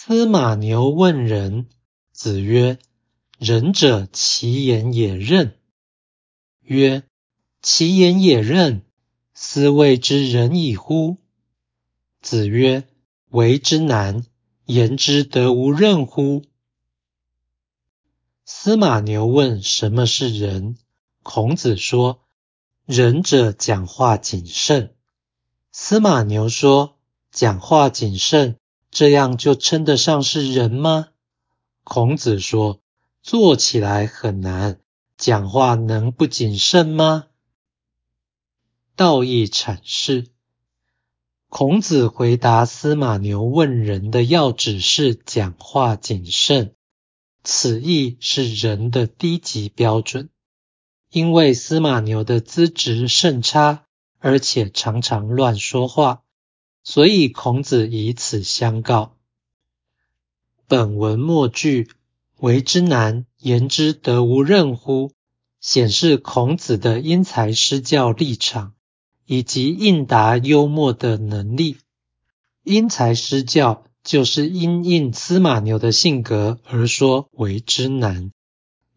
司马牛问仁，子曰：“仁者，其言也任。”曰：“其言也任，斯谓之仁矣乎？”子曰：“为之难，言之得无任乎？”司马牛问什么是仁，孔子说：“仁者，讲话谨慎。”司马牛说：“讲话谨慎。”这样就称得上是人吗？孔子说：“做起来很难，讲话能不谨慎吗？”道义阐释，孔子回答司马牛问人的要旨是讲话谨慎，此意是人的低级标准，因为司马牛的资质甚差，而且常常乱说话。所以孔子以此相告。本文末句“为之难，言之得无任乎”，显示孔子的因材施教立场以及应答幽默的能力。因材施教就是因应司马牛的性格而说“为之难”，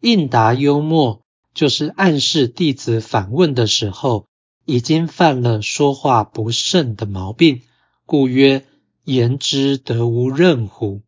应答幽默就是暗示弟子反问的时候已经犯了说话不慎的毛病。故曰：言之得无任乎？